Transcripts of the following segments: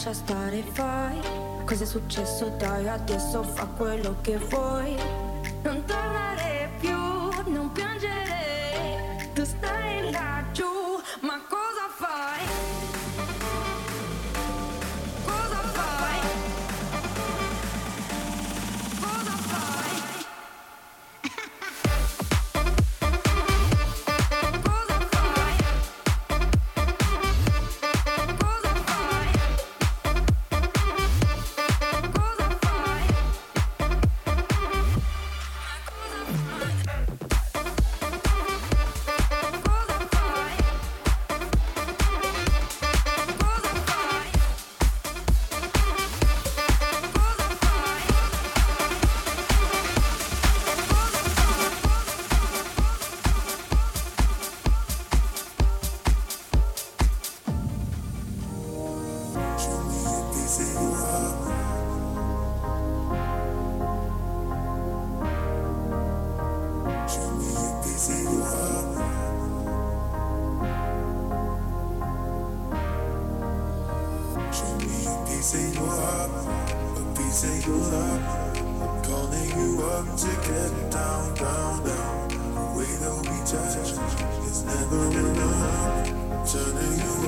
lascia stare, fai. Cos'è successo? Dai, adesso fa quello che vuoi.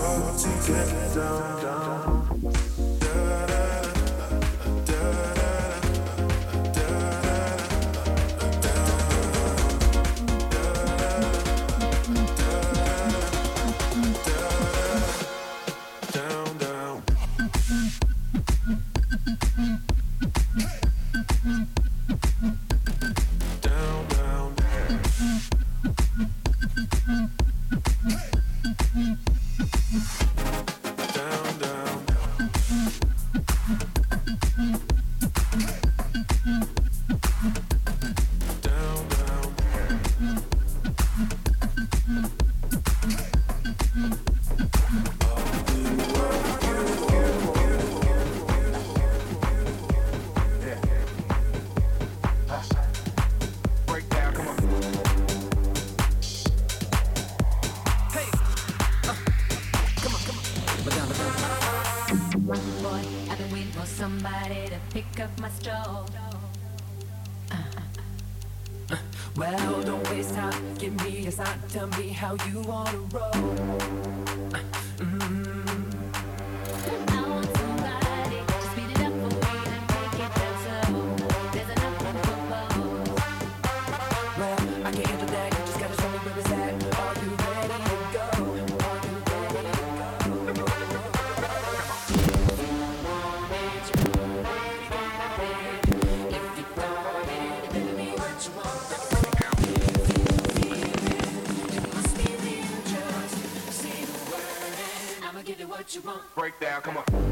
love to get down. down. look down, look down. Boy, I've been waiting for somebody to pick up my stroll. Uh, uh-huh. uh, well, don't waste time. Give me a sign. Tell me how you wanna roll. Uh, what you want. Breakdown, come on.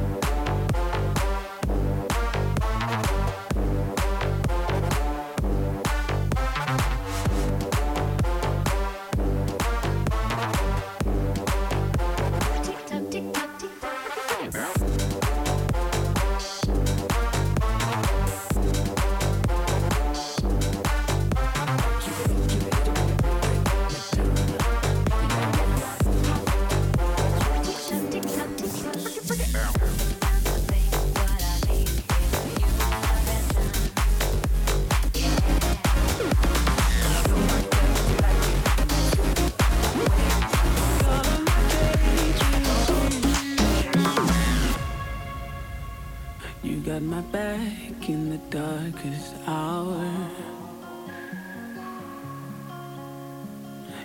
darkest hour.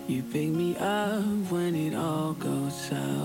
You pick me up when it all goes south.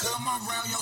Come around your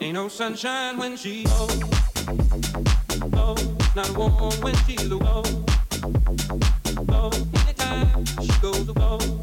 Ain't no sunshine when I know, I know, I know, I know, I know, she goes I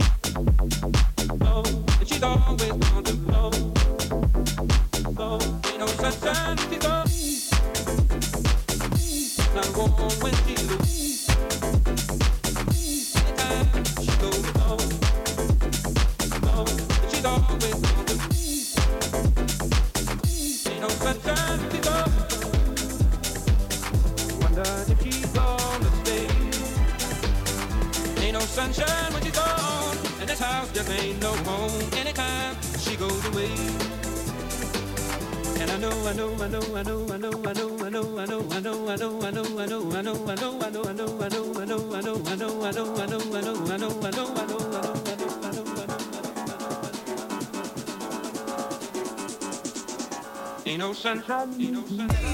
Ocean.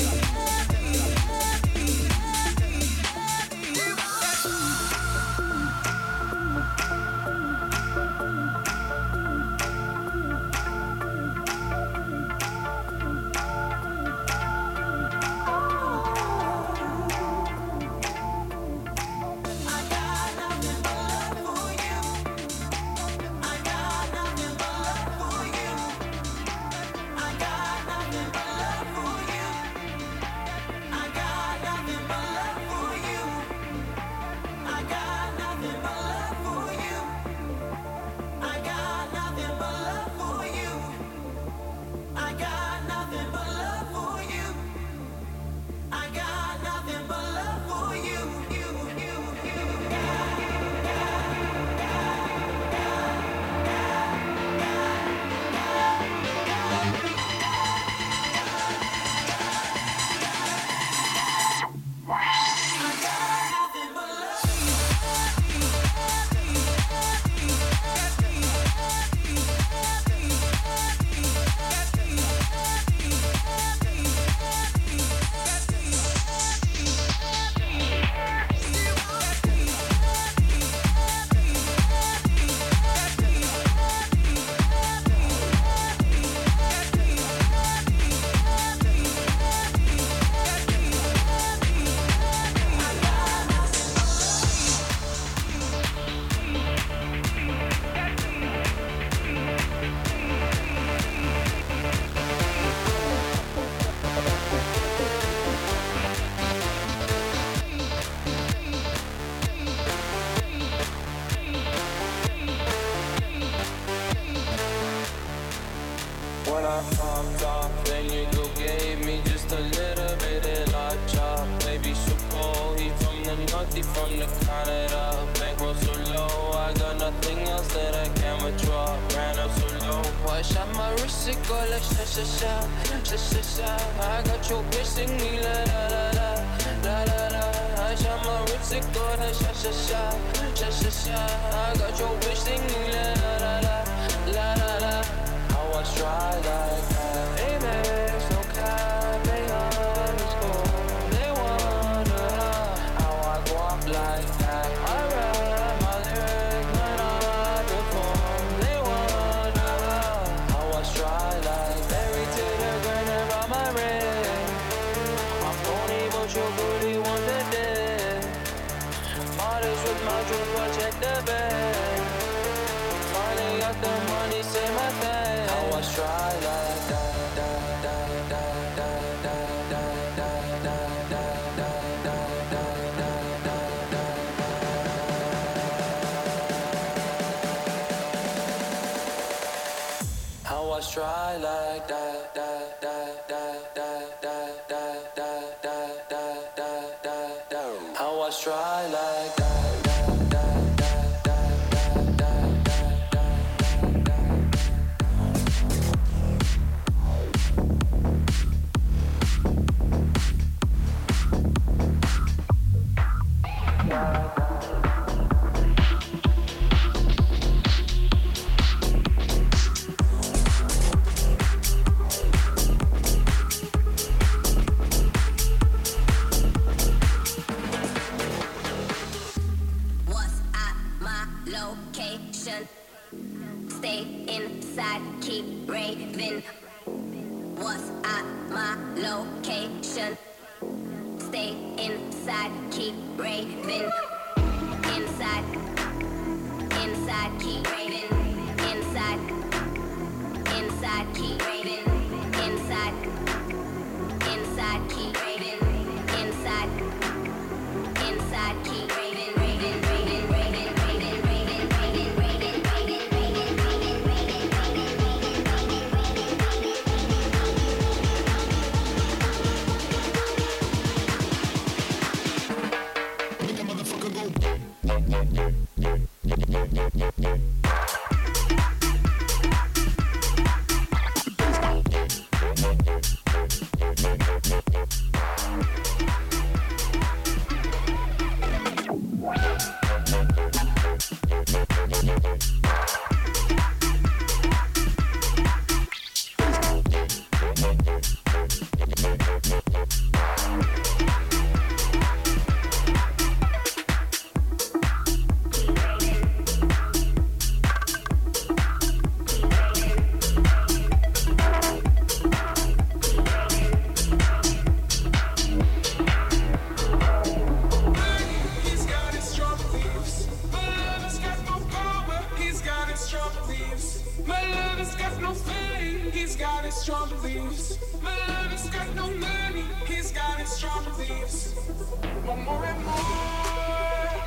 Strong. Want more and more.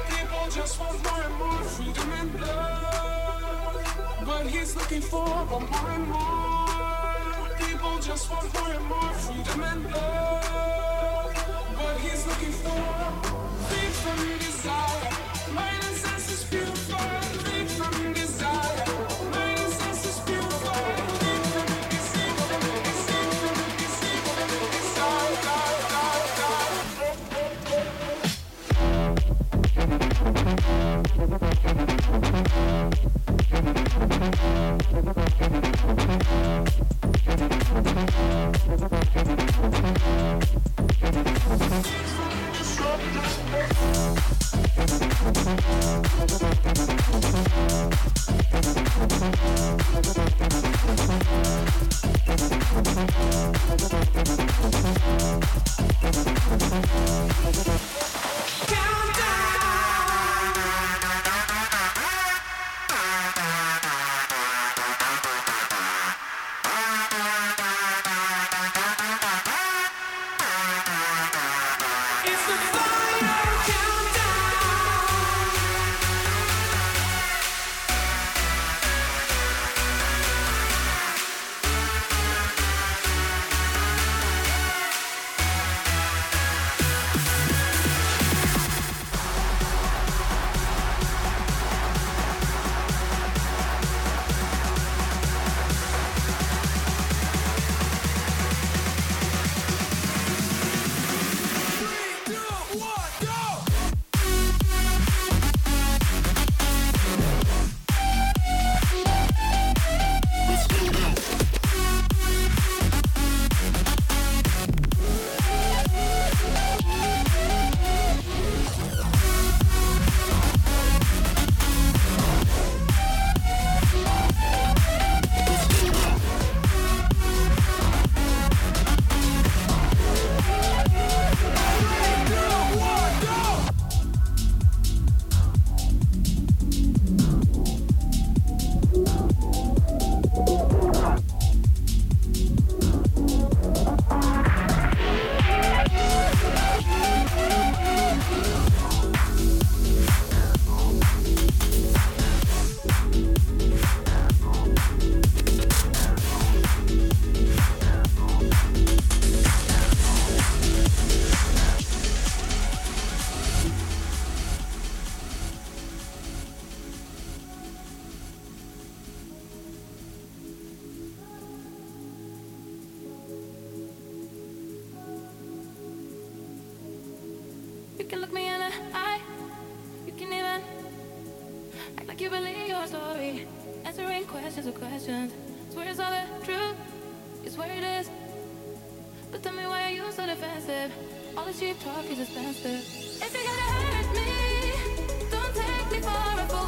People just want more and more freedom and love. But he's looking for want more and more. People just want more and more freedom and love. But he's looking for free from desire. Mind your story. Answering questions with questions. Swear it's all the truth. You swear it is. But tell me why are you so defensive? All this cheap talk is expensive. If you're gonna hurt me, don't take me for a fool.